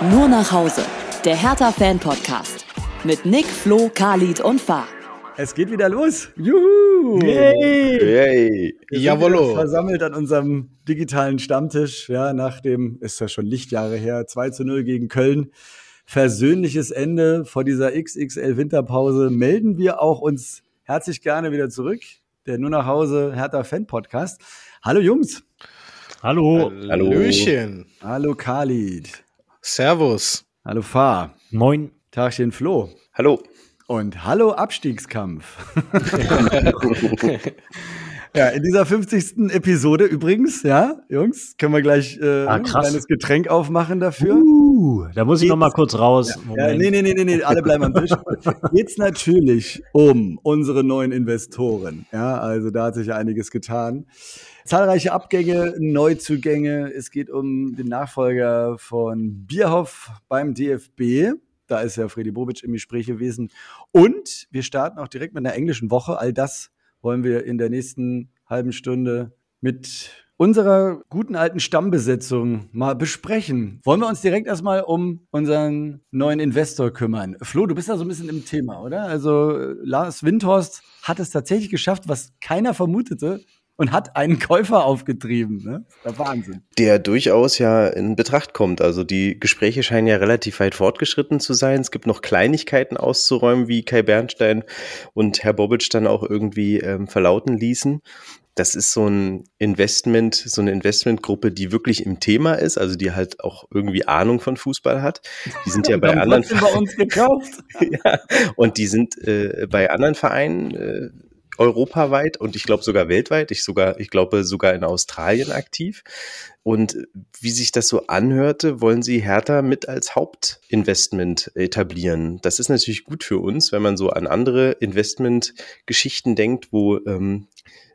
Nur nach Hause. Der Hertha-Fan-Podcast. Mit Nick, Flo, Khalid und Fahr. Es geht wieder los. Juhu! Yay! Yay. Wir Jawollo. versammelt an unserem digitalen Stammtisch. Ja, nach dem, ist ja schon Lichtjahre her, 2 zu 0 gegen Köln. Versöhnliches Ende vor dieser XXL Winterpause melden wir auch uns herzlich gerne wieder zurück. Der Nur nach Hause Hertha Fan Podcast. Hallo Jungs. Hallo. Hallöchen. Hallo Khalid. Servus. Hallo Fahr. Moin. Tagchen Flo. Hallo. Und hallo Abstiegskampf. ja, in dieser 50. Episode übrigens, ja, Jungs, können wir gleich äh, Ah, ein kleines Getränk aufmachen dafür. Uh, da muss ich noch mal kurz raus. Ja, nee, nee, nee, nee, nee, alle bleiben am Tisch. Geht's natürlich um unsere neuen Investoren. Ja, also da hat sich ja einiges getan. Zahlreiche Abgänge, Neuzugänge. Es geht um den Nachfolger von Bierhoff beim DFB. Da ist ja Freddy Bobic im Gespräch gewesen. Und wir starten auch direkt mit einer englischen Woche. All das wollen wir in der nächsten halben Stunde mit unserer guten alten Stammbesetzung mal besprechen. Wollen wir uns direkt erstmal um unseren neuen Investor kümmern? Flo, du bist da so ein bisschen im Thema, oder? Also Lars Windhorst hat es tatsächlich geschafft, was keiner vermutete und hat einen Käufer aufgetrieben. Ne? Der Wahnsinn. Der durchaus ja in Betracht kommt. Also die Gespräche scheinen ja relativ weit fortgeschritten zu sein. Es gibt noch Kleinigkeiten auszuräumen, wie Kai Bernstein und Herr Bobic dann auch irgendwie ähm, verlauten ließen. Das ist so ein Investment, so eine Investmentgruppe, die wirklich im Thema ist, also die halt auch irgendwie Ahnung von Fußball hat. Die sind ja bei Haben anderen bei uns gekauft. ja, und die sind äh, bei anderen Vereinen äh, europaweit und ich glaube sogar weltweit, ich sogar, ich glaube sogar in Australien aktiv. Und wie sich das so anhörte, wollen sie Hertha mit als Hauptinvestment etablieren. Das ist natürlich gut für uns, wenn man so an andere Investmentgeschichten denkt, wo ähm,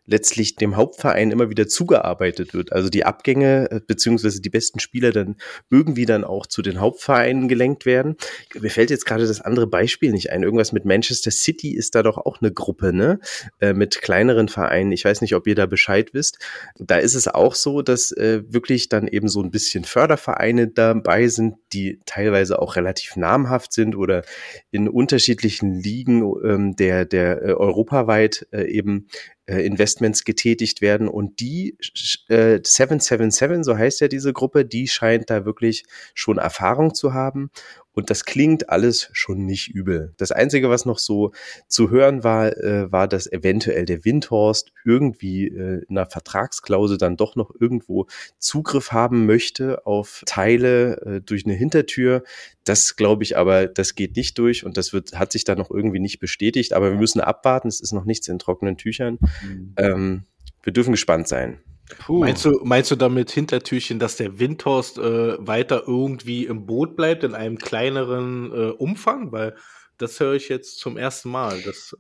letztlich dem Hauptverein immer wieder zugearbeitet wird. Also die Abgänge äh, beziehungsweise die besten Spieler dann irgendwie dann auch zu den Hauptvereinen gelenkt werden. Mir fällt jetzt gerade das andere Beispiel nicht ein. Irgendwas mit Manchester City ist da doch auch eine Gruppe, ne? Äh, mit kleineren Vereinen. Ich weiß nicht, ob ihr da Bescheid wisst. Da ist es auch so, dass äh, wirklich dann eben so ein bisschen Fördervereine dabei sind, die teilweise auch relativ namhaft sind oder in unterschiedlichen Ligen ähm, der, der äh, europaweit äh, eben äh, Investments getätigt werden. Und die äh, 777, so heißt ja diese Gruppe, die scheint da wirklich schon Erfahrung zu haben und das klingt alles schon nicht übel. Das Einzige, was noch so zu hören war, äh, war, dass eventuell der Windhorst irgendwie äh, in einer Vertragsklausel dann doch noch irgendwo Zugriff haben möchte auf Teile äh, durch eine Hintertür. Das glaube ich aber, das geht nicht durch und das wird, hat sich dann noch irgendwie nicht bestätigt. Aber wir müssen abwarten. Es ist noch nichts in trockenen Tüchern. Ähm, wir dürfen gespannt sein. Meinst du, meinst du damit Hintertürchen, dass der Windhorst äh, weiter irgendwie im Boot bleibt in einem kleineren äh, Umfang? Weil das höre ich jetzt zum ersten Mal. Das,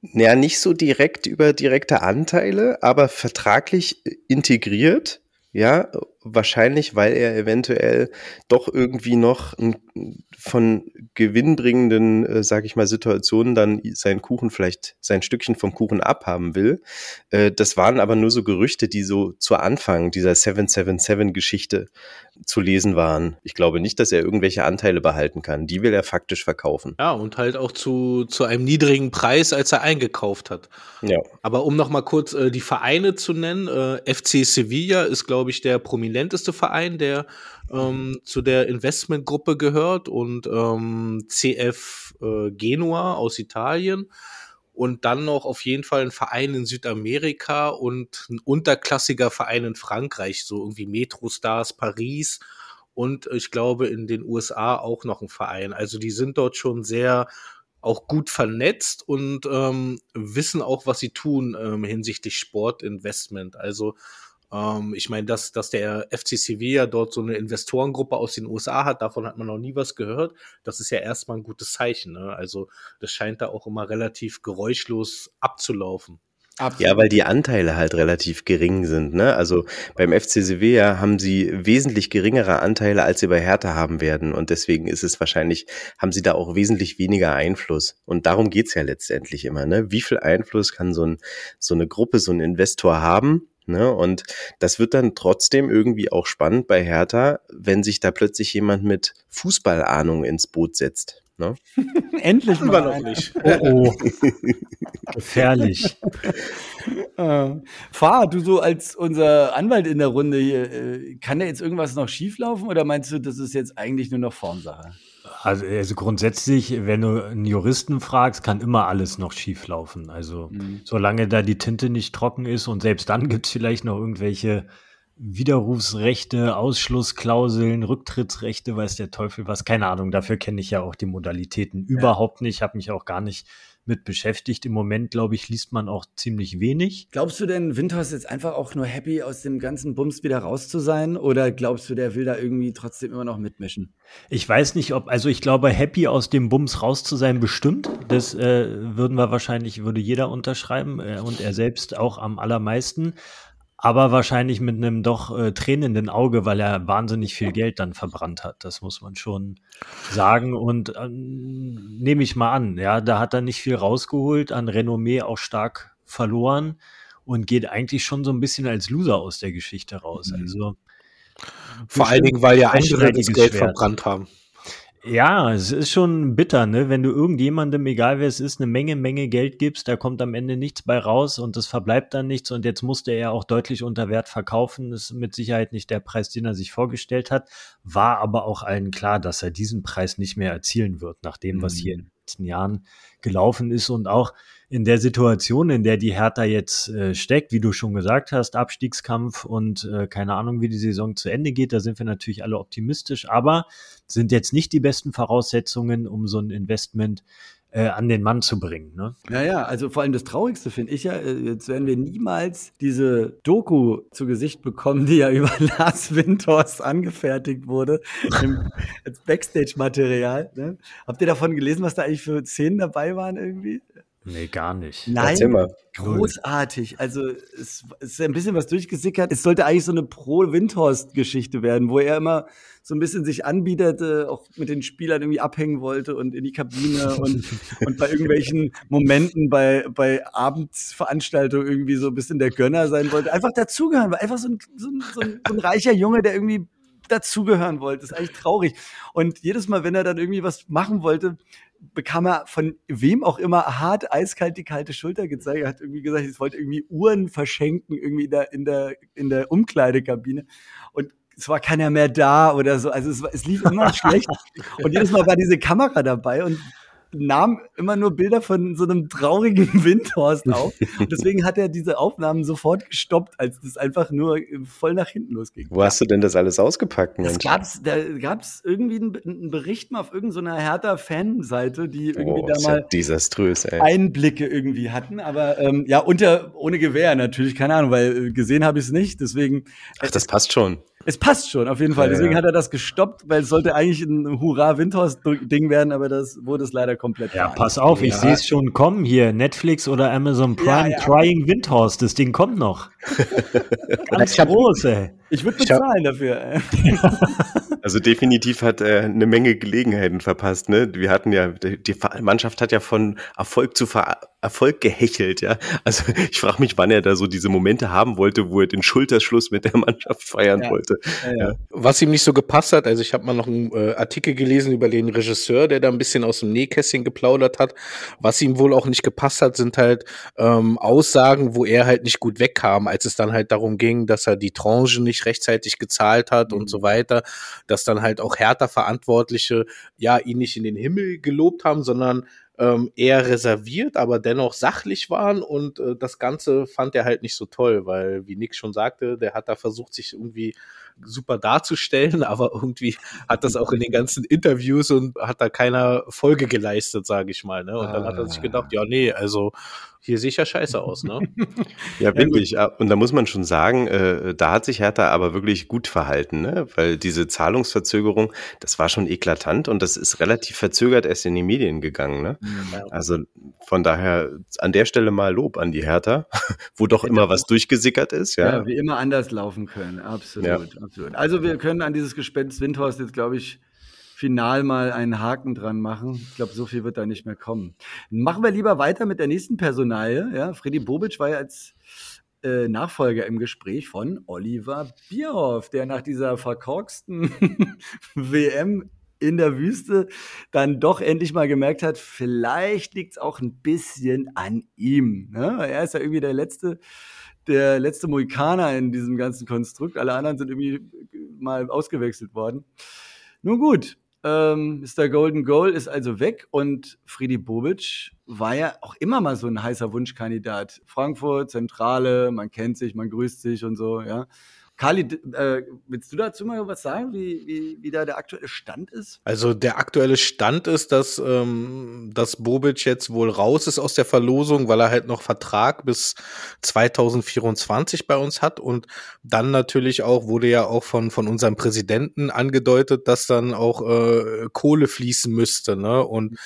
Ja, nicht so direkt über direkte Anteile, aber vertraglich integriert. Ja, wahrscheinlich, weil er eventuell doch irgendwie noch von gewinnbringenden, äh, sage ich mal, Situationen dann seinen Kuchen vielleicht, sein Stückchen vom Kuchen abhaben will. Äh, das waren aber nur so Gerüchte, die so zu Anfang dieser 777-Geschichte zu lesen waren. Ich glaube nicht, dass er irgendwelche Anteile behalten kann. Die will er faktisch verkaufen. ja, und halt auch zu, zu einem niedrigen Preis, als er eingekauft hat. Ja. Aber um noch mal kurz äh, die Vereine zu nennen, äh, FC Sevilla ist, glaube ich, der prominenteste Verein, der ähm, zu der Investmentgruppe gehört und ähm, CF äh, Genua aus Italien und dann noch auf jeden Fall ein Verein in Südamerika und ein unterklassiger Verein in Frankreich, so irgendwie Metro Stars Paris und ich glaube in den USA auch noch ein Verein. Also die sind dort schon sehr auch gut vernetzt und ähm, wissen auch, was sie tun ähm, hinsichtlich Sportinvestment. Also ähm, ich meine, dass, dass der FC Sevilla dort so eine Investorengruppe aus den USA hat, davon hat man noch nie was gehört. Das ist ja erstmal ein gutes Zeichen. Ne? Also das scheint da auch immer relativ geräuschlos abzulaufen. Ja, weil die Anteile halt relativ gering sind. Ne? Also beim FC Sevilla haben sie wesentlich geringere Anteile, als sie bei Hertha haben werden. Und deswegen ist es wahrscheinlich, haben sie da auch wesentlich weniger Einfluss. Und darum geht's ja letztendlich immer. Ne? Wie viel Einfluss kann so, ein, so eine Gruppe, so ein Investor haben? Ne? Und das wird dann trotzdem irgendwie auch spannend bei Hertha, wenn sich da plötzlich jemand mit Fußballahnung ins Boot setzt. Ne? Endlich mal. noch nicht. Oh, oh. Gefährlich. Äh, Fahr, du so als unser Anwalt in der Runde hier, äh, kann da jetzt irgendwas noch schieflaufen oder meinst du, das ist jetzt eigentlich nur noch Formsache? Also, also grundsätzlich, wenn du einen Juristen fragst, kann immer alles noch schief laufen. Also Mhm. solange da die Tinte nicht trocken ist und selbst dann gibt es vielleicht noch irgendwelche Widerrufsrechte, Ausschlussklauseln, Rücktrittsrechte, weiß der Teufel was. Keine Ahnung, dafür kenne ich ja auch die Modalitäten überhaupt nicht, habe mich auch gar nicht mit beschäftigt. Im Moment, glaube ich, liest man auch ziemlich wenig. Glaubst du denn, Windhorst ist jetzt einfach auch nur happy, aus dem ganzen Bums wieder raus zu sein? Oder glaubst du, der will da irgendwie trotzdem immer noch mitmischen? Ich weiß nicht, ob, also ich glaube, happy aus dem Bums raus zu sein, bestimmt. Das äh, würden wir wahrscheinlich, würde jeder unterschreiben äh, und er selbst auch am allermeisten. Aber wahrscheinlich mit einem doch äh, tränenden Auge, weil er wahnsinnig viel Geld dann verbrannt hat. Das muss man schon sagen. Und ähm, nehme ich mal an, ja, da hat er nicht viel rausgeholt, an Renommee auch stark verloren und geht eigentlich schon so ein bisschen als Loser aus der Geschichte raus. Mhm. Also Vor allen Dingen, weil ja andere das Geld Schwert. verbrannt haben. Ja, es ist schon bitter, ne? Wenn du irgendjemandem, egal wer es ist, eine Menge, Menge Geld gibst, da kommt am Ende nichts bei raus und es verbleibt dann nichts und jetzt musste er auch deutlich unter Wert verkaufen. Das ist mit Sicherheit nicht der Preis, den er sich vorgestellt hat. War aber auch allen klar, dass er diesen Preis nicht mehr erzielen wird, nach dem, was Mhm. hier in den letzten Jahren gelaufen ist und auch in der Situation, in der die Hertha jetzt äh, steckt, wie du schon gesagt hast, Abstiegskampf und äh, keine Ahnung, wie die Saison zu Ende geht, da sind wir natürlich alle optimistisch, aber sind jetzt nicht die besten Voraussetzungen, um so ein Investment äh, an den Mann zu bringen. Ne? Naja, also vor allem das Traurigste finde ich ja, äh, jetzt werden wir niemals diese Doku zu Gesicht bekommen, die ja über Lars Windhorst angefertigt wurde, im, als Backstage-Material. Ne? Habt ihr davon gelesen, was da eigentlich für Szenen dabei waren irgendwie? Nee, gar nicht. Mal. Großartig. Also es, es ist ein bisschen was durchgesickert. Es sollte eigentlich so eine Pro-Windhorst-Geschichte werden, wo er immer so ein bisschen sich anbieterte, auch mit den Spielern irgendwie abhängen wollte und in die Kabine und, und bei irgendwelchen Momenten bei, bei Abendsveranstaltungen irgendwie so ein bisschen der Gönner sein wollte. Einfach dazugehören, war einfach so ein, so ein, so ein, so ein reicher Junge, der irgendwie dazugehören wollte. Das ist eigentlich traurig. Und jedes Mal, wenn er dann irgendwie was machen wollte, bekam er von wem auch immer hart eiskalt die kalte Schulter gezeigt. Er hat irgendwie gesagt, ich wollte irgendwie Uhren verschenken, irgendwie in der, in der, in der Umkleidekabine. Und es war keiner mehr da oder so. Also es, es lief immer schlecht. Und jedes Mal war diese Kamera dabei und nahm immer nur Bilder von so einem traurigen Windhorst auf. Und deswegen hat er diese Aufnahmen sofort gestoppt, als das einfach nur voll nach hinten losging. Wo hast du denn das alles ausgepackt, Das Mensch? gab's, da gab's irgendwie einen, einen Bericht mal auf irgendeiner Hertha-Fanseite, die irgendwie Oh, da mal desaströs, ey. Einblicke irgendwie hatten, aber ähm, ja, unter, ohne Gewehr natürlich, keine Ahnung, weil äh, gesehen habe ich es nicht, deswegen, Ach, das passt schon. Es passt schon, auf jeden Fall, deswegen hat er das gestoppt, weil es sollte eigentlich ein Hurra-Windhorst-Ding werden, aber das wurde es leider komplett Ja, pass auf, ich sehe es schon kommen hier. Netflix oder Amazon Prime. Trying Windhorst, das Ding kommt noch. Ganz groß, ey. Ich würde Ich bezahlen dafür. äh. Also definitiv hat er eine Menge Gelegenheiten verpasst. Ne? Wir hatten ja, die die Mannschaft hat ja von Erfolg zu Ver Erfolg gehechelt. Ja, also ich frage mich, wann er da so diese Momente haben wollte, wo er den Schulterschluss mit der Mannschaft feiern Ja. wollte. Ja, ja. Was ihm nicht so gepasst hat, also ich habe mal noch einen äh, Artikel gelesen über den Regisseur, der da ein bisschen aus dem Nähkästchen geplaudert hat. Was ihm wohl auch nicht gepasst hat, sind halt ähm, Aussagen, wo er halt nicht gut wegkam, als es dann halt darum ging, dass er die Tranche nicht rechtzeitig gezahlt hat und so weiter, dass dann halt auch härter Verantwortliche ja ihn nicht in den Himmel gelobt haben, sondern ähm, eher reserviert, aber dennoch sachlich waren und äh, das Ganze fand er halt nicht so toll, weil, wie Nick schon sagte, der hat da versucht, sich irgendwie super darzustellen, aber irgendwie hat das auch in den ganzen Interviews und hat da keiner Folge geleistet, sage ich mal. Ne? Und dann hat er sich gedacht, ja, nee, also hier sehe ich ja scheiße aus, ne? Ja, wirklich. Ja, Und da muss man schon sagen, äh, da hat sich Hertha aber wirklich gut verhalten, ne? weil diese Zahlungsverzögerung, das war schon eklatant und das ist relativ verzögert erst in die Medien gegangen. Ne? Also von daher an der Stelle mal Lob an die Hertha, wo doch immer was durchgesickert ist. Ja. Ja, wie immer anders laufen können. Absolut, Ja. absolut. Also wir können an dieses Gespenst Windhorst jetzt, glaube ich, final mal einen Haken dran machen. Ich glaube, so viel wird da nicht mehr kommen. Machen wir lieber weiter mit der nächsten Personalie. Ja, Freddy Bobic war ja als äh, Nachfolger im Gespräch von Oliver Bierhoff, der nach dieser verkorksten WM in der Wüste dann doch endlich mal gemerkt hat, vielleicht liegt es auch ein bisschen an ihm. Ne? Er ist ja irgendwie der letzte, der letzte Mohikaner in diesem ganzen Konstrukt. Alle anderen sind irgendwie mal ausgewechselt worden. Nun gut, ähm, Mr. Golden Goal ist also weg und Friedi Bobic war ja auch immer mal so ein heißer Wunschkandidat. Frankfurt, Zentrale, man kennt sich, man grüßt sich und so, ja. Kali, äh, willst du dazu mal was sagen, wie, wie, wie da der aktuelle Stand ist? Also der aktuelle Stand ist, dass, ähm, dass Bobic jetzt wohl raus ist aus der Verlosung, weil er halt noch Vertrag bis 2024 bei uns hat und dann natürlich auch, wurde ja auch von, von unserem Präsidenten angedeutet, dass dann auch äh, Kohle fließen müsste. Ne? Und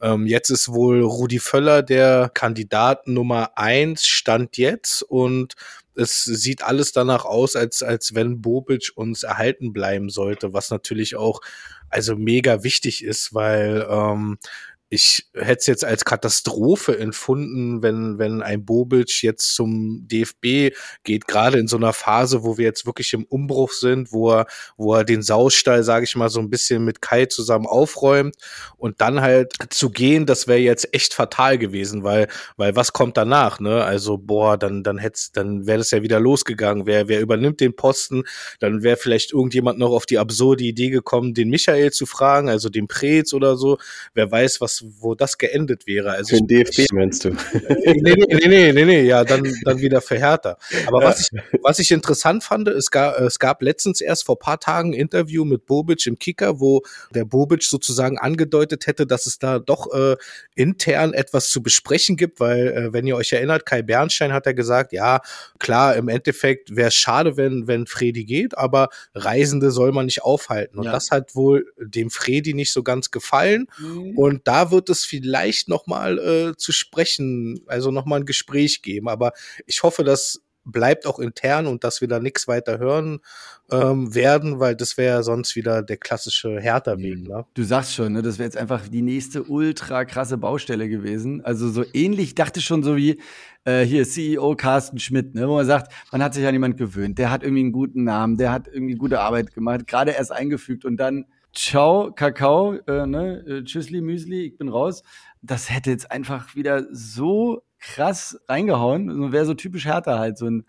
ähm, jetzt ist wohl Rudi Völler der Kandidat Nummer eins, Stand jetzt und es sieht alles danach aus, als, als wenn Bobic uns erhalten bleiben sollte, was natürlich auch also mega wichtig ist, weil ähm, ich hätte es jetzt als Katastrophe empfunden, wenn, wenn ein Bobic jetzt zum DFB geht, gerade in so einer Phase, wo wir jetzt wirklich im Umbruch sind, wo er, wo er den Saustall, sage ich mal, so ein bisschen mit Kai zusammen aufräumt und dann halt zu gehen, das wäre jetzt echt fatal gewesen, weil, weil was kommt danach, ne? Also, boah, dann, dann hätte dann wäre das ja wieder losgegangen. Wer, wer übernimmt den Posten? Dann wäre vielleicht irgendjemand noch auf die absurde Idee gekommen, den Michael zu fragen, also den Preetz oder so. Wer weiß, was wo das geendet wäre. Also für den DFB meinst du? nee, nee, nee, nee, nee, nee, ja, dann, dann wieder für Hertha. Aber ja. was, ich, was ich interessant fand, es gab, es gab letztens erst vor paar Tagen ein Interview mit Bobic im Kicker, wo der Bobic sozusagen angedeutet hätte, dass es da doch äh, intern etwas zu besprechen gibt, weil, äh, wenn ihr euch erinnert, Kai Bernstein hat ja gesagt, ja, klar, im Endeffekt wäre es schade, wenn, wenn Fredi geht, aber Reisende soll man nicht aufhalten. Und ja. das hat wohl dem Fredi nicht so ganz gefallen. Mhm. Und da wird es vielleicht noch mal äh, zu sprechen, also noch mal ein Gespräch geben. Aber ich hoffe, das bleibt auch intern und dass wir da nichts weiter hören ähm, werden, weil das wäre sonst wieder der klassische Hertha-Weg. Ne? Du sagst schon, ne, das wäre jetzt einfach die nächste ultra krasse Baustelle gewesen. Also so ähnlich, dachte schon so wie äh, hier CEO Carsten Schmidt, ne, wo man sagt, man hat sich an jemand gewöhnt, der hat irgendwie einen guten Namen, der hat irgendwie gute Arbeit gemacht, gerade erst eingefügt und dann Ciao, Kakao, äh, ne? Äh, tschüssli, Müsli, ich bin raus. Das hätte jetzt einfach wieder so krass reingehauen. Wäre so typisch härter halt, so ein,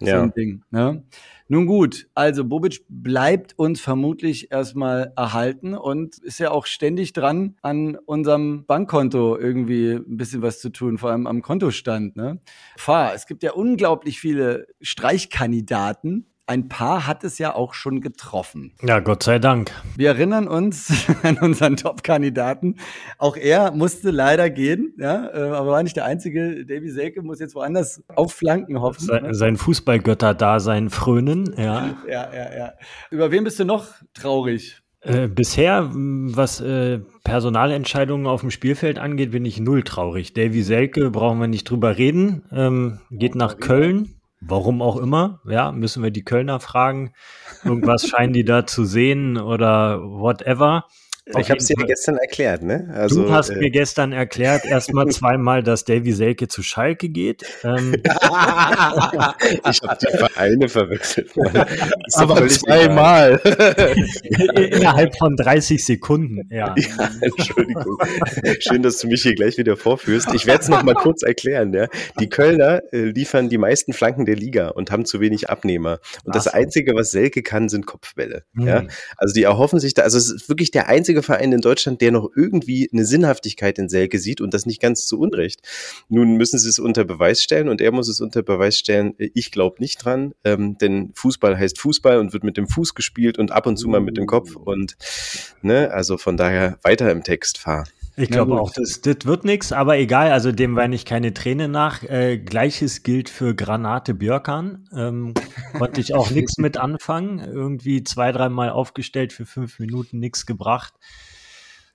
ja. so ein Ding. Ne? Nun gut, also Bobic bleibt uns vermutlich erstmal erhalten und ist ja auch ständig dran, an unserem Bankkonto irgendwie ein bisschen was zu tun, vor allem am Kontostand. Ne? Fahr, es gibt ja unglaublich viele Streichkandidaten, ein paar hat es ja auch schon getroffen. Ja, Gott sei Dank. Wir erinnern uns an unseren Top-Kandidaten. Auch er musste leider gehen, ja, äh, aber war nicht der einzige. Davy Selke muss jetzt woanders aufflanken hoffen. Sein, sein Fußballgötter-Dasein frönen, ja. ja, ja, ja. Über wen bist du noch traurig? Äh, bisher, was äh, Personalentscheidungen auf dem Spielfeld angeht, bin ich null traurig. Davy Selke, brauchen wir nicht drüber reden, ähm, geht nach Köln. Warum auch immer, ja, müssen wir die Kölner fragen. Irgendwas scheinen die da zu sehen oder whatever. Ich habe es dir gestern erklärt, ne? Also, du hast äh, mir gestern erklärt, erstmal zweimal, dass Davy Selke zu Schalke geht. Ähm, ich habe die Vereine verwechselt. Aber zweimal. Innerhalb von 30 Sekunden, ja. ja. Entschuldigung. Schön, dass du mich hier gleich wieder vorführst. Ich werde es noch mal kurz erklären. Ja? Die Kölner äh, liefern die meisten Flanken der Liga und haben zu wenig Abnehmer. Und Ach das Einzige, was Selke kann, sind Kopfbälle. Mhm. Ja? Also die erhoffen sich da, also es ist wirklich der einzige einzige Verein in Deutschland, der noch irgendwie eine Sinnhaftigkeit in Selke sieht und das nicht ganz zu Unrecht. Nun müssen sie es unter Beweis stellen und er muss es unter Beweis stellen. Ich glaube nicht dran, ähm, denn Fußball heißt Fußball und wird mit dem Fuß gespielt und ab und zu mal mit dem Kopf und ne, also von daher weiter im Text fahren. Ich glaube auch, das, das wird nichts, aber egal, also dem weine ich keine Träne nach. Äh, Gleiches gilt für Granate Björkan. Ähm, konnte ich auch nichts mit anfangen. Irgendwie zwei, dreimal aufgestellt für fünf Minuten, nichts gebracht.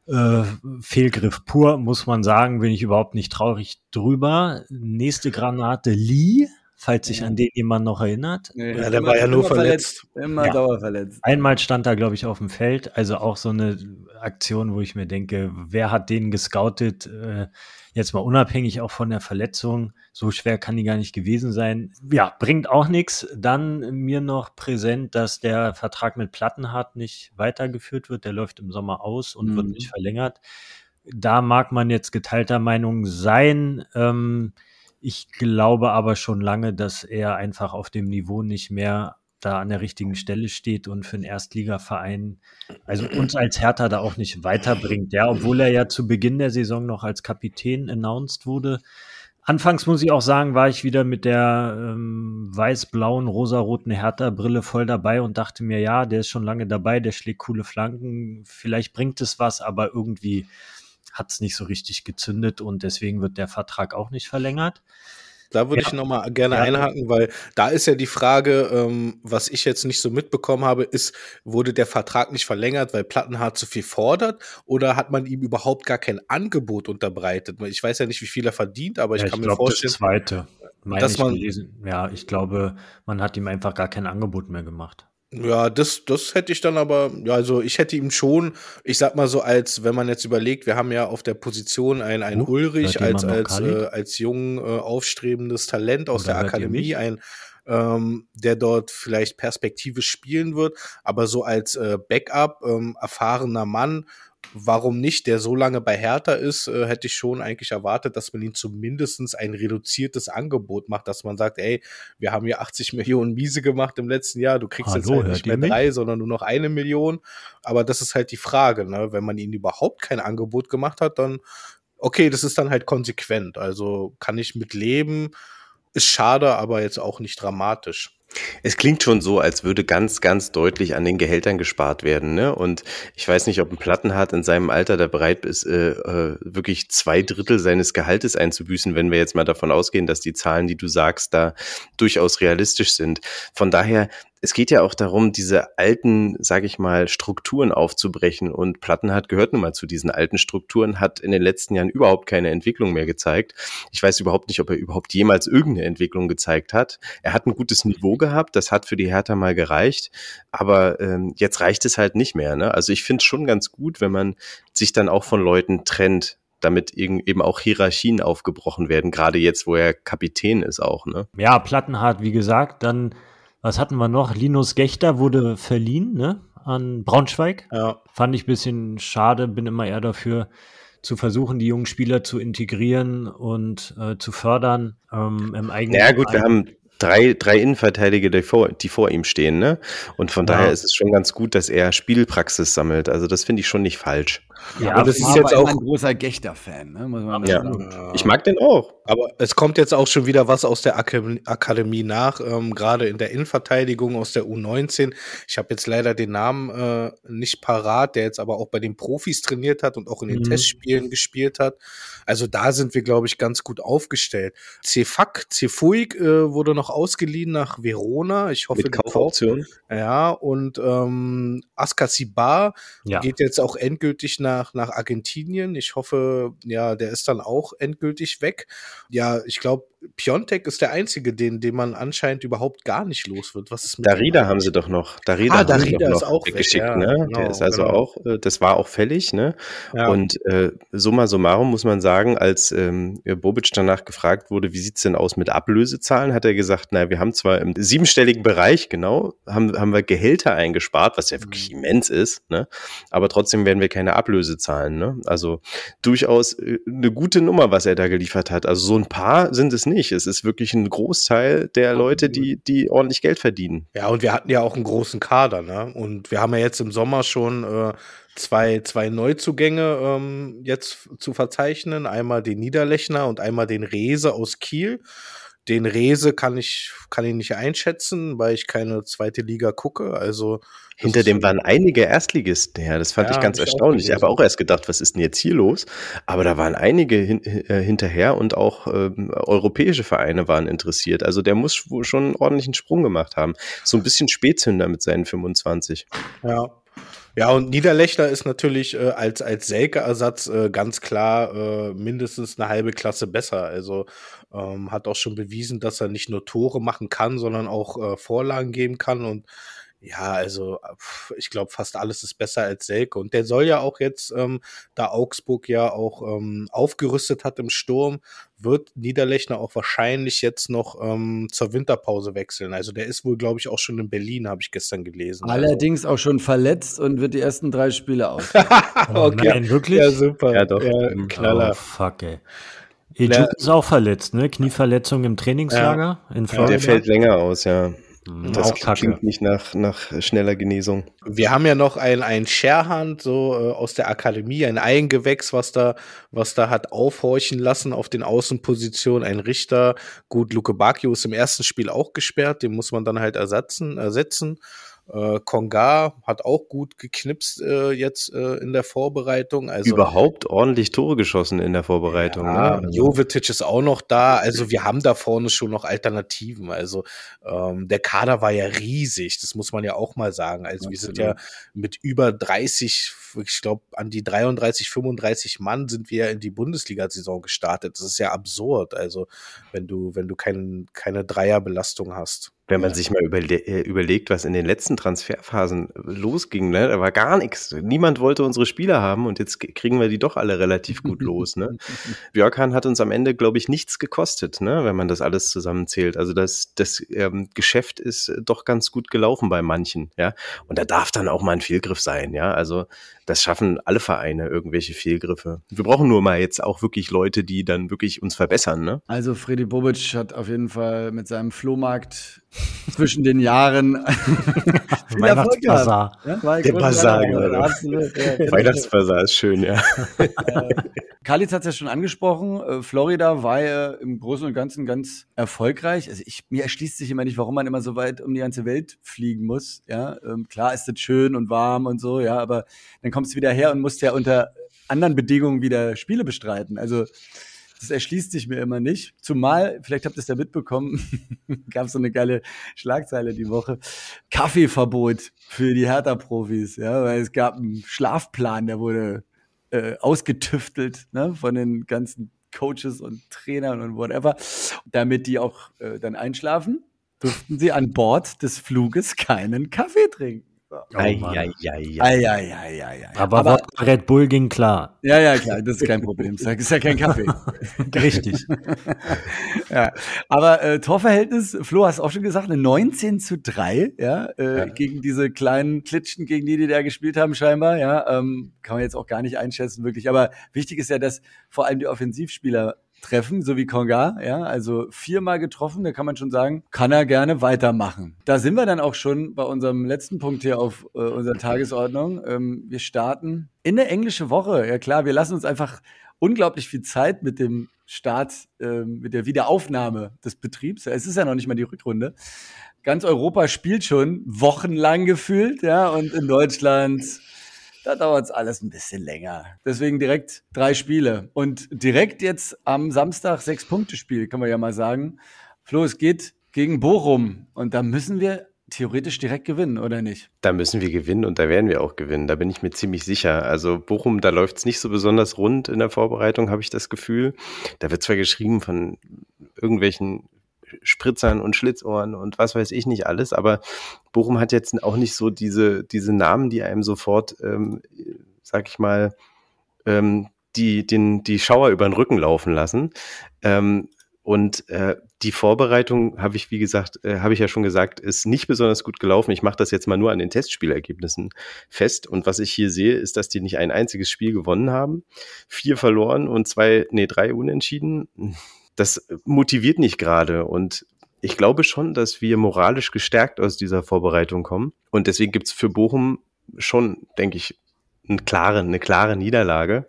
Äh, Fehlgriff pur, muss man sagen, bin ich überhaupt nicht traurig drüber. Nächste Granate Lee falls sich an den jemand noch erinnert. Nee, ja, der war ja nur verletzt. verletzt. Immer ja. dauerverletzt. Einmal stand er, glaube ich, auf dem Feld. Also auch so eine Aktion, wo ich mir denke, wer hat den gescoutet? Äh, jetzt mal unabhängig auch von der Verletzung. So schwer kann die gar nicht gewesen sein. Ja, bringt auch nichts. Dann mir noch präsent, dass der Vertrag mit Plattenhardt nicht weitergeführt wird. Der läuft im Sommer aus und mhm. wird nicht verlängert. Da mag man jetzt geteilter Meinung sein. Ähm, ich glaube aber schon lange, dass er einfach auf dem Niveau nicht mehr da an der richtigen Stelle steht und für einen Erstligaverein, also uns als Hertha da auch nicht weiterbringt. Ja, obwohl er ja zu Beginn der Saison noch als Kapitän announced wurde. Anfangs muss ich auch sagen, war ich wieder mit der ähm, weiß-blauen, rosaroten Hertha-Brille voll dabei und dachte mir, ja, der ist schon lange dabei, der schlägt coole Flanken, vielleicht bringt es was, aber irgendwie hat es nicht so richtig gezündet und deswegen wird der Vertrag auch nicht verlängert. Da würde ja. ich nochmal gerne ja. einhaken, weil da ist ja die Frage, ähm, was ich jetzt nicht so mitbekommen habe, ist, wurde der Vertrag nicht verlängert, weil Plattenhardt zu viel fordert oder hat man ihm überhaupt gar kein Angebot unterbreitet? Ich weiß ja nicht, wie viel er verdient, aber ich ja, kann ich mir vorstellen. Das zweite, dass man, gelesen. Ja, ich glaube, man hat ihm einfach gar kein Angebot mehr gemacht. Ja, das, das hätte ich dann aber, ja, also ich hätte ihm schon, ich sag mal so, als, wenn man jetzt überlegt, wir haben ja auf der Position einen, einen uh, Ulrich als, als, äh, als jung äh, aufstrebendes Talent aus Oder der Akademie, ein ähm, der dort vielleicht perspektivisch spielen wird, aber so als äh, Backup, ähm, erfahrener Mann, warum nicht, der so lange bei Hertha ist, äh, hätte ich schon eigentlich erwartet, dass man ihm zumindestens ein reduziertes Angebot macht, dass man sagt, ey, wir haben hier 80 Millionen Miese gemacht im letzten Jahr, du kriegst Hallo, jetzt halt nicht mehr drei, mich? sondern nur noch eine Million. Aber das ist halt die Frage, ne? wenn man ihnen überhaupt kein Angebot gemacht hat, dann okay, das ist dann halt konsequent. Also kann ich mit leben, ist schade, aber jetzt auch nicht dramatisch. Es klingt schon so, als würde ganz, ganz deutlich an den Gehältern gespart werden. Ne? Und ich weiß nicht, ob ein Plattenhardt in seinem Alter da bereit ist, äh, äh, wirklich zwei Drittel seines Gehaltes einzubüßen, wenn wir jetzt mal davon ausgehen, dass die Zahlen, die du sagst, da durchaus realistisch sind. Von daher es geht ja auch darum, diese alten, sage ich mal, Strukturen aufzubrechen. Und Plattenhardt gehört nun mal zu diesen alten Strukturen, hat in den letzten Jahren überhaupt keine Entwicklung mehr gezeigt. Ich weiß überhaupt nicht, ob er überhaupt jemals irgendeine Entwicklung gezeigt hat. Er hat ein gutes Niveau gehabt, das hat für die Hertha mal gereicht, aber ähm, jetzt reicht es halt nicht mehr. Ne? Also ich finde es schon ganz gut, wenn man sich dann auch von Leuten trennt, damit eben auch Hierarchien aufgebrochen werden, gerade jetzt, wo er Kapitän ist auch. Ne? Ja, Plattenhardt, wie gesagt, dann was hatten wir noch? Linus Gechter wurde verliehen, ne? An Braunschweig. Ja. Fand ich ein bisschen schade, bin immer eher dafür, zu versuchen, die jungen Spieler zu integrieren und äh, zu fördern ähm, im eigenen. Ja, gut, wir haben drei, drei Innenverteidiger, die vor, die vor ihm stehen, ne? Und von ja. daher ist es schon ganz gut, dass er Spielpraxis sammelt. Also das finde ich schon nicht falsch. Ja, aber das ist jetzt auch ein großer Gechter-Fan, ne? Ja. Ich mag den auch. Aber es kommt jetzt auch schon wieder was aus der Akademie nach, ähm, gerade in der Innenverteidigung aus der U19. Ich habe jetzt leider den Namen äh, nicht parat, der jetzt aber auch bei den Profis trainiert hat und auch in den mhm. Testspielen gespielt hat. Also da sind wir, glaube ich, ganz gut aufgestellt. Cefak, Cefuig äh, wurde noch ausgeliehen nach Verona. Ich hoffe, Mit Kaufoption. Ja, und ähm, Askasibar ja. geht jetzt auch endgültig nach, nach Argentinien. Ich hoffe, ja, der ist dann auch endgültig weg. Ja, ich glaube, Piontek ist der einzige, den, den man anscheinend überhaupt gar nicht los wird. Was ist mit Darida haben sie doch noch. Darida, ah, Darida ist auch weggeschickt, weg, ja, ne? Genau, der ist also genau. auch, äh, das war auch fällig, ne? Ja. Und äh, summa summarum muss man sagen, als ähm, Bobic danach gefragt wurde, wie sieht's denn aus mit Ablösezahlen, hat er gesagt, na, wir haben zwar im siebenstelligen Bereich, genau, haben, haben wir Gehälter eingespart, was ja wirklich mhm. immens ist, ne? Aber trotzdem werden wir keine Ablöse zahlen, ne? Also durchaus äh, eine gute Nummer, was er da geliefert hat. Also so ein paar sind es nicht. Es ist wirklich ein Großteil der Leute, die, die ordentlich Geld verdienen. Ja, und wir hatten ja auch einen großen Kader, ne? Und wir haben ja jetzt im Sommer schon äh, zwei, zwei Neuzugänge ähm, jetzt zu verzeichnen. Einmal den Niederlechner und einmal den Rese aus Kiel. Den Rese kann ich, kann ich nicht einschätzen, weil ich keine zweite Liga gucke. Also hinter dem waren einige Erstligisten her. Das fand ja, ich ganz erstaunlich. Ich habe auch erst gedacht, was ist denn jetzt hier los? Aber da waren einige hin, äh, hinterher und auch ähm, europäische Vereine waren interessiert. Also der muss schon einen ordentlichen Sprung gemacht haben. So ein bisschen Spätzünder mit seinen 25. Ja. Ja, und Niederlechner ist natürlich äh, als, als Selke-Ersatz äh, ganz klar äh, mindestens eine halbe Klasse besser. Also ähm, hat auch schon bewiesen, dass er nicht nur Tore machen kann, sondern auch äh, Vorlagen geben kann. Und ja, also ich glaube, fast alles ist besser als Selke. Und der soll ja auch jetzt, ähm, da Augsburg ja auch ähm, aufgerüstet hat im Sturm, wird Niederlechner auch wahrscheinlich jetzt noch ähm, zur Winterpause wechseln. Also der ist wohl, glaube ich, auch schon in Berlin, habe ich gestern gelesen. Also Allerdings also. auch schon verletzt und wird die ersten drei Spiele aus. okay, Nein, wirklich? Ja, super. Ja, doch. Ja, Knaller. Oh, fuck, ey. Ejuk ist auch verletzt, ne? Knieverletzung im Trainingslager ja. in Florida. Der fällt länger aus, ja. Mhm. Das auch klingt nicht nach, nach schneller Genesung. Wir haben ja noch ein, ein Scherhand so äh, aus der Akademie, ein Eigengewächs, was da, was da hat aufhorchen lassen auf den Außenpositionen. Ein Richter. Gut, Luke Bacchio ist im ersten Spiel auch gesperrt, den muss man dann halt ersetzen. ersetzen. Äh, Konga hat auch gut geknipst äh, jetzt äh, in der Vorbereitung. Also, Überhaupt ordentlich Tore geschossen in der Vorbereitung. Ja, ne? Jovetic ist auch noch da. Also wir haben da vorne schon noch Alternativen. Also ähm, der Kader war ja riesig, das muss man ja auch mal sagen. Also Absolut. wir sind ja mit über 30, ich glaube an die 33, 35 Mann sind wir ja in die Bundesliga-Saison gestartet. Das ist ja absurd. Also wenn du, wenn du kein, keine Dreierbelastung hast. Wenn man sich mal überle äh, überlegt, was in den letzten Transferphasen losging, ne? da war gar nichts. Niemand wollte unsere Spieler haben und jetzt kriegen wir die doch alle relativ gut los. Ne? Björkan hat uns am Ende, glaube ich, nichts gekostet, ne? wenn man das alles zusammenzählt. Also das, das ähm, Geschäft ist doch ganz gut gelaufen bei manchen. Ja? Und da darf dann auch mal ein Fehlgriff sein. Ja? Also das schaffen alle Vereine, irgendwelche Fehlgriffe. Wir brauchen nur mal jetzt auch wirklich Leute, die dann wirklich uns verbessern. Ne? Also Freddy Bobic hat auf jeden Fall mit seinem Flohmarkt zwischen den Jahren Weihnachtsbazar. Ja? Der Bazar, genau. Weihnachtsbazar ist schön, ja. Khalid hat es ja schon angesprochen. Äh, Florida war ja im Großen und Ganzen ganz erfolgreich. Also ich, mir erschließt sich immer nicht, warum man immer so weit um die ganze Welt fliegen muss. Ja, ähm, klar ist es schön und warm und so, ja, aber dann kommst wieder her und musst ja unter anderen Bedingungen wieder Spiele bestreiten. Also das erschließt sich mir immer nicht. Zumal, vielleicht habt ihr es ja mitbekommen, gab es so eine geile Schlagzeile die Woche. Kaffeeverbot für die Hertha-Profis, ja, weil es gab einen Schlafplan, der wurde äh, ausgetüftelt ne, von den ganzen Coaches und Trainern und whatever, damit die auch äh, dann einschlafen, durften sie an Bord des Fluges keinen Kaffee trinken. Aber Red Bull ging klar. Ja, ja, klar, das ist kein Problem. Das ist ja kein Kaffee. Richtig. ja. Aber äh, Torverhältnis, Flo hast auch schon gesagt, eine 19 zu 3, ja, äh, ja. gegen diese kleinen Klitschen, gegen die, die da gespielt haben, scheinbar, ja. Ähm, kann man jetzt auch gar nicht einschätzen, wirklich. Aber wichtig ist ja, dass vor allem die Offensivspieler treffen, so wie Konga, ja, also viermal getroffen, da kann man schon sagen, kann er gerne weitermachen. Da sind wir dann auch schon bei unserem letzten Punkt hier auf äh, unserer Tagesordnung. Ähm, wir starten in der englische Woche. Ja klar, wir lassen uns einfach unglaublich viel Zeit mit dem Start, äh, mit der Wiederaufnahme des Betriebs. Es ist ja noch nicht mal die Rückrunde. Ganz Europa spielt schon wochenlang gefühlt, ja, und in Deutschland da dauert es alles ein bisschen länger. Deswegen direkt drei Spiele. Und direkt jetzt am Samstag sechs Punkte Spiel, kann man ja mal sagen. Flo, es geht gegen Bochum. Und da müssen wir theoretisch direkt gewinnen, oder nicht? Da müssen wir gewinnen und da werden wir auch gewinnen. Da bin ich mir ziemlich sicher. Also Bochum, da läuft es nicht so besonders rund in der Vorbereitung, habe ich das Gefühl. Da wird zwar geschrieben von irgendwelchen Spritzern und Schlitzohren und was weiß ich nicht alles. Aber Bochum hat jetzt auch nicht so diese, diese Namen, die einem sofort, ähm, sag ich mal, ähm, die, den, die Schauer über den Rücken laufen lassen. Ähm, und äh, die Vorbereitung habe ich, wie gesagt, äh, habe ich ja schon gesagt, ist nicht besonders gut gelaufen. Ich mache das jetzt mal nur an den Testspielergebnissen fest. Und was ich hier sehe, ist, dass die nicht ein einziges Spiel gewonnen haben, vier verloren und zwei, nee, drei unentschieden das motiviert nicht gerade und ich glaube schon, dass wir moralisch gestärkt aus dieser Vorbereitung kommen. Und deswegen gibt's für Bochum schon, denke ich, eine klare, eine klare Niederlage.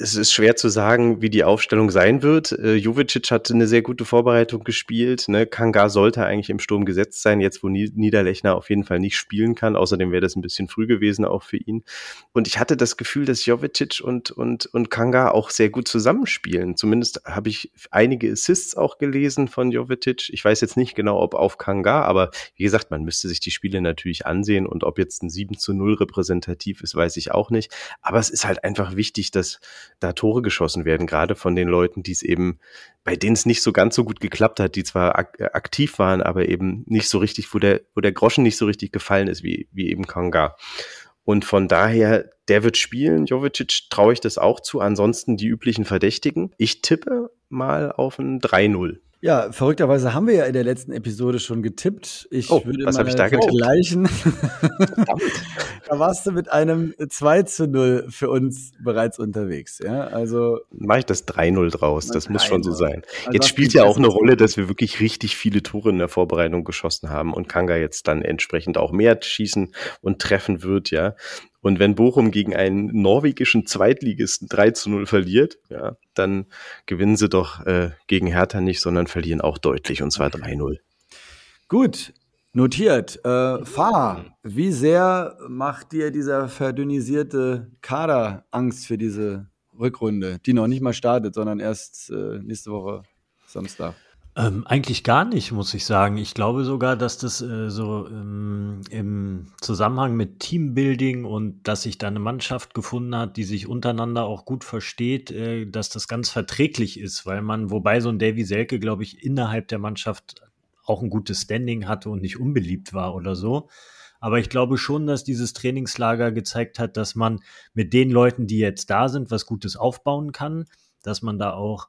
Es ist schwer zu sagen, wie die Aufstellung sein wird. Äh, Jovicic hat eine sehr gute Vorbereitung gespielt. Ne? Kanga sollte eigentlich im Sturm gesetzt sein, jetzt wo Niederlechner auf jeden Fall nicht spielen kann. Außerdem wäre das ein bisschen früh gewesen auch für ihn. Und ich hatte das Gefühl, dass Jovicic und, und, und Kanga auch sehr gut zusammenspielen. Zumindest habe ich einige Assists auch gelesen von Jovicic. Ich weiß jetzt nicht genau, ob auf Kanga, aber wie gesagt, man müsste sich die Spiele natürlich ansehen und ob jetzt ein 7 zu 0 repräsentativ ist, weiß ich auch nicht. Aber es ist halt einfach wichtig, dass da Tore geschossen werden, gerade von den Leuten, die es eben, bei denen es nicht so ganz so gut geklappt hat, die zwar ak äh, aktiv waren, aber eben nicht so richtig, wo der, wo der Groschen nicht so richtig gefallen ist, wie, wie eben Kanga. Und von daher, der wird spielen. Jovicic traue ich das auch zu. Ansonsten die üblichen Verdächtigen. Ich tippe mal auf ein 3-0. Ja, verrückterweise haben wir ja in der letzten Episode schon getippt. Ich oh, würde was mal ich da vergleichen. da warst du mit einem 2 zu 0 für uns bereits unterwegs. Ja, also mache ich das 3-0 draus. Das muss schon so sein. Also jetzt spielt ja auch eine Rolle, dass wir wirklich richtig viele Tore in der Vorbereitung geschossen haben und Kanga jetzt dann entsprechend auch mehr schießen und treffen wird, ja. Und wenn Bochum gegen einen norwegischen Zweitligisten 3 zu 0 verliert, ja, dann gewinnen sie doch äh, gegen Hertha nicht, sondern verlieren auch deutlich und zwar 3-0. Gut, notiert. Äh, Fahr, wie sehr macht dir dieser verdünnisierte Kader Angst für diese Rückrunde, die noch nicht mal startet, sondern erst äh, nächste Woche Samstag? Ähm, eigentlich gar nicht, muss ich sagen. Ich glaube sogar, dass das äh, so ähm, im Zusammenhang mit Teambuilding und dass sich da eine Mannschaft gefunden hat, die sich untereinander auch gut versteht, äh, dass das ganz verträglich ist, weil man, wobei so ein Davy Selke, glaube ich, innerhalb der Mannschaft auch ein gutes Standing hatte und nicht unbeliebt war oder so. Aber ich glaube schon, dass dieses Trainingslager gezeigt hat, dass man mit den Leuten, die jetzt da sind, was Gutes aufbauen kann, dass man da auch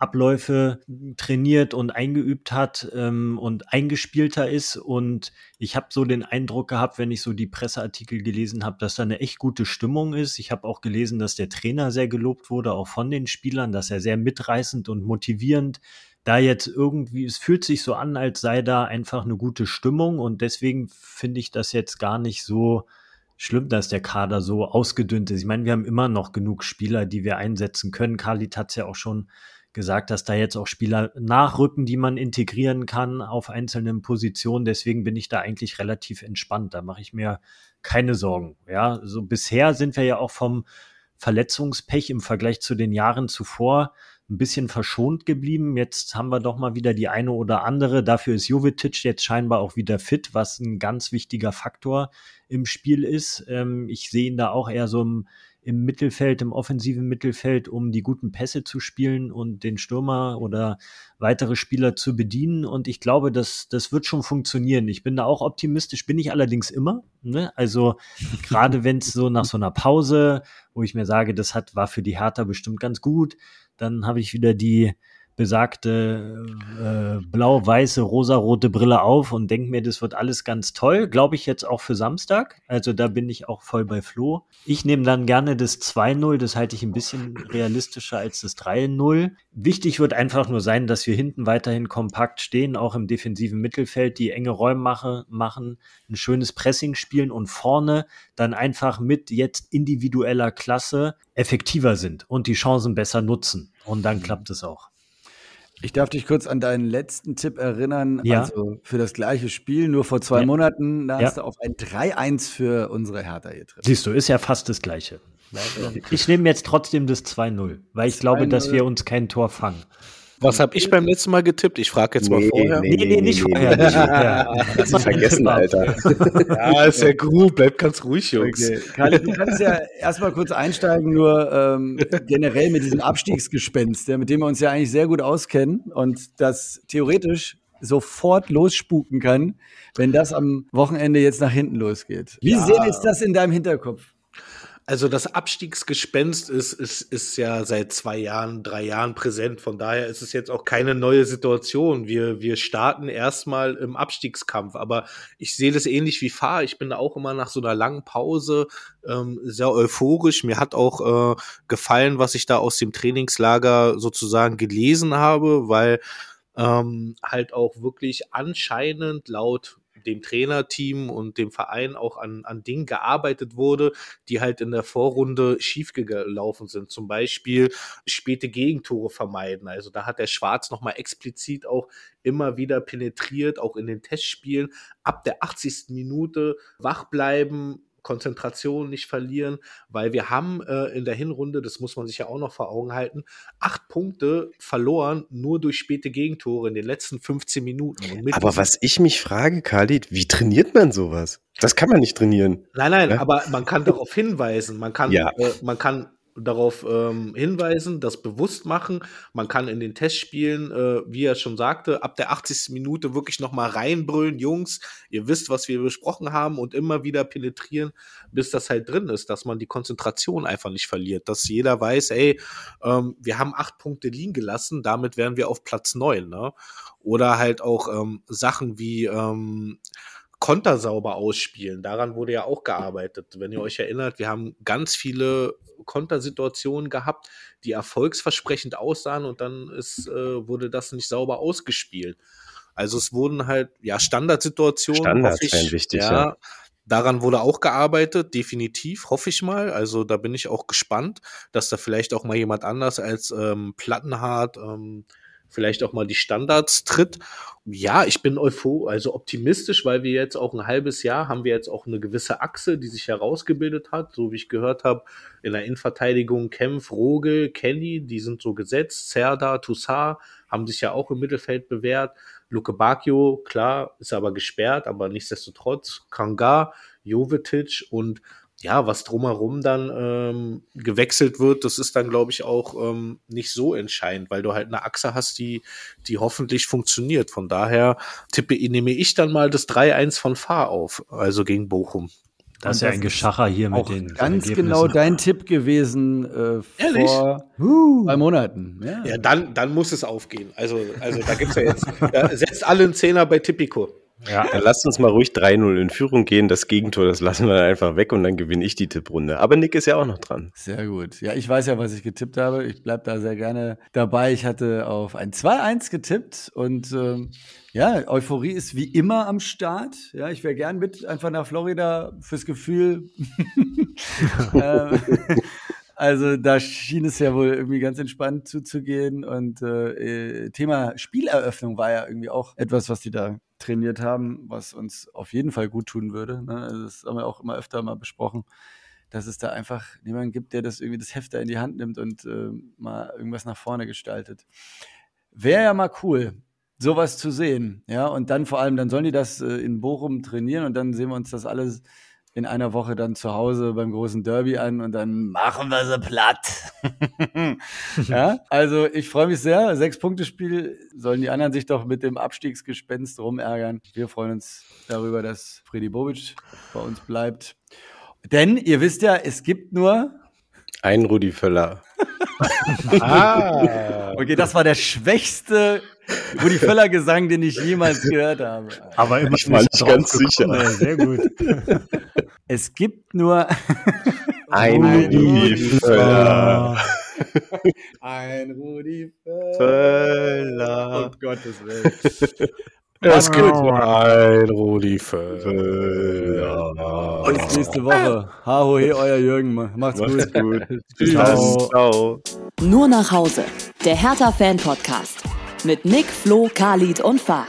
Abläufe trainiert und eingeübt hat ähm, und eingespielter ist. Und ich habe so den Eindruck gehabt, wenn ich so die Presseartikel gelesen habe, dass da eine echt gute Stimmung ist. Ich habe auch gelesen, dass der Trainer sehr gelobt wurde, auch von den Spielern, dass er sehr mitreißend und motivierend da jetzt irgendwie, es fühlt sich so an, als sei da einfach eine gute Stimmung und deswegen finde ich das jetzt gar nicht so schlimm, dass der Kader so ausgedünnt ist. Ich meine, wir haben immer noch genug Spieler, die wir einsetzen können. Khalid hat es ja auch schon gesagt, dass da jetzt auch Spieler nachrücken, die man integrieren kann auf einzelnen Positionen. Deswegen bin ich da eigentlich relativ entspannt. Da mache ich mir keine Sorgen. Ja, so bisher sind wir ja auch vom Verletzungspech im Vergleich zu den Jahren zuvor ein bisschen verschont geblieben. Jetzt haben wir doch mal wieder die eine oder andere. Dafür ist Jovetic jetzt scheinbar auch wieder fit, was ein ganz wichtiger Faktor im Spiel ist. Ähm, ich sehe ihn da auch eher so im im Mittelfeld, im offensiven Mittelfeld, um die guten Pässe zu spielen und den Stürmer oder weitere Spieler zu bedienen. Und ich glaube, das, das wird schon funktionieren. Ich bin da auch optimistisch, bin ich allerdings immer. Ne? Also gerade wenn es so nach so einer Pause, wo ich mir sage, das hat, war für die Hertha bestimmt ganz gut, dann habe ich wieder die, besagte äh, blau-weiße, rosarote Brille auf und denke mir, das wird alles ganz toll. Glaube ich jetzt auch für Samstag. Also da bin ich auch voll bei Flo. Ich nehme dann gerne das 2-0. Das halte ich ein bisschen realistischer als das 3-0. Wichtig wird einfach nur sein, dass wir hinten weiterhin kompakt stehen, auch im defensiven Mittelfeld, die enge Räume mache, machen, ein schönes Pressing spielen und vorne dann einfach mit jetzt individueller Klasse effektiver sind und die Chancen besser nutzen. Und dann klappt es auch. Ich darf dich kurz an deinen letzten Tipp erinnern. Ja. Also für das gleiche Spiel, nur vor zwei Ja. Monaten, da Ja. hast du auf ein 3-1 für unsere Hertha getippt. Siehst du, ist ja fast das Gleiche. Ich nehme jetzt trotzdem das 2-0, weil ich glaube, dass 2-0. wir uns kein Tor fangen. Was habe ich beim letzten Mal getippt? Ich frage jetzt mal Nee, vorher. nee, Nee, nee, nicht vorher. nee. Hast du vergessen, Alter. Ja, ist ja gut. Bleibt ganz ruhig, Jungs. Okay. Karl, du kannst ja erstmal kurz einsteigen, nur ähm, generell mit diesem Abstiegsgespenst, ja, mit dem wir uns ja eigentlich sehr gut auskennen und das theoretisch sofort losspuken kann, wenn das am Wochenende jetzt nach hinten losgeht. Wie Ja. sehr ist das in deinem Hinterkopf? Also das Abstiegsgespenst ist, ist, ist ja seit zwei Jahren, drei Jahren präsent. Von daher ist es jetzt auch keine neue Situation. Wir, wir starten erstmal im Abstiegskampf. Aber ich sehe das ähnlich wie Fahr. Ich bin auch immer nach so einer langen Pause ähm, sehr euphorisch. Mir hat auch äh, gefallen, was ich da aus dem Trainingslager sozusagen gelesen habe, weil ähm, halt auch wirklich anscheinend laut dem Trainerteam und dem Verein auch an, an Dingen gearbeitet wurde, die halt in der Vorrunde schiefgelaufen sind. Zum Beispiel späte Gegentore vermeiden. Also da hat der Schwarz nochmal explizit auch immer wieder penetriert, auch in den Testspielen. Ab der 80. Minute wach bleiben, Konzentration nicht verlieren, weil wir haben äh, in der Hinrunde, das muss man sich ja auch noch vor Augen halten, acht Punkte verloren, nur durch späte Gegentore in den letzten 15 Minuten. aber was ich mich frage, Khalid, wie trainiert man sowas? Das kann man nicht trainieren. Nein, nein, ja? aber man kann darauf hinweisen. Man kann, ja. äh, man kann darauf ähm, hinweisen, das bewusst machen. Man kann in den Testspielen, äh, wie er schon sagte, ab der 80. Minute wirklich nochmal reinbrüllen, Jungs, ihr wisst, was wir besprochen haben und immer wieder penetrieren, bis das halt drin ist, dass man die Konzentration einfach nicht verliert, dass jeder weiß, ey, ähm, wir haben acht Punkte liegen gelassen, damit wären wir auf Platz neun, ne? Oder halt auch ähm, Sachen wie ähm, Konter sauber ausspielen. Daran wurde ja auch gearbeitet. Wenn ihr euch erinnert, wir haben ganz viele Kontersituationen gehabt, die erfolgsversprechend aussahen und dann ist, äh, wurde das nicht sauber ausgespielt. Also es wurden halt, ja, Standardsituationen. Standards wären wichtig, ja, ja. Daran wurde auch gearbeitet, definitiv, hoffe ich mal. Also da bin ich auch gespannt, dass da vielleicht auch mal jemand anders als ähm, Plattenhart ähm, vielleicht auch mal die Standards tritt. Ja, ich bin euphor, also optimistisch, weil wir jetzt auch ein halbes Jahr haben wir jetzt auch eine gewisse Achse, die sich herausgebildet hat, so wie ich gehört habe, in der Innenverteidigung Kempf, Rogel, Kenny, die sind so gesetzt, Serda, Toussaint haben sich ja auch im Mittelfeld bewährt. Luke Bacchio, klar, ist aber gesperrt, aber nichtsdestotrotz, Kanga, Jovetic und ja, was drumherum dann ähm, gewechselt wird, das ist dann, glaube ich, auch ähm, nicht so entscheidend, weil du halt eine Achse hast, die, die hoffentlich funktioniert. Von daher tippe, nehme ich dann mal das 3-1 von Fahr auf, also gegen Bochum. Das ist ja ein Geschacher hier mit den. Ganz genau dein Tipp gewesen äh, vor uh. zwei Monaten. Ja. ja, dann, dann muss es aufgehen. Also, also da gibt's ja jetzt, ja, setzt alle einen Zehner bei Tipico. Ja. Dann lasst uns mal ruhig 3-0 in Führung gehen. Das Gegentor, das lassen wir dann einfach weg und dann gewinne ich die Tipprunde. Aber Nick ist ja auch noch dran. Sehr gut. Ja, ich weiß ja, was ich getippt habe. Ich bleib da sehr gerne dabei. Ich hatte auf ein 2-1 getippt und ähm, ja, Euphorie ist wie immer am Start. Ja, ich wäre gern mit einfach nach Florida fürs Gefühl. ähm, also da schien es ja wohl irgendwie ganz entspannt zuzugehen. Und äh, äh, Thema Spieleröffnung war ja irgendwie auch etwas, was die da trainiert haben, was uns auf jeden Fall gut tun würde. Ne? Also das haben wir auch immer öfter mal besprochen, dass es da einfach jemanden gibt, der das irgendwie das Hefter in die Hand nimmt und äh, mal irgendwas nach vorne gestaltet. Wäre ja mal cool, sowas zu sehen. Ja, und dann vor allem, dann sollen die das äh, in Bochum trainieren und dann sehen wir uns das alles in einer Woche dann zu Hause beim großen Derby an und dann machen wir sie platt. ja, also ich freue mich sehr. Sechs-Punkte-Spiel sollen die anderen sich doch mit dem Abstiegsgespenst rumärgern. Wir freuen uns darüber, dass Freddy Bobic bei uns bleibt. Denn ihr wisst ja, es gibt nur ein Rudi Völler. ah. Okay, das war der schwächste Rudi Völler Gesang, den ich jemals gehört habe. Aber immer ich war nicht ganz sicher. Ey, sehr gut. Es gibt nur ein Rudi Völler. Ein Rudi Völler. Um Gottes Willen. Es gibt nur ein Rudi Völler. Und bis nächste Woche. Ha, ho, he, euer Jürgen. Macht's, Macht's gut. gut. Ciao. Ciao. Nur nach Hause. Der Hertha-Fan-Podcast. Mit Nick, Flo, Khalid und Fahr.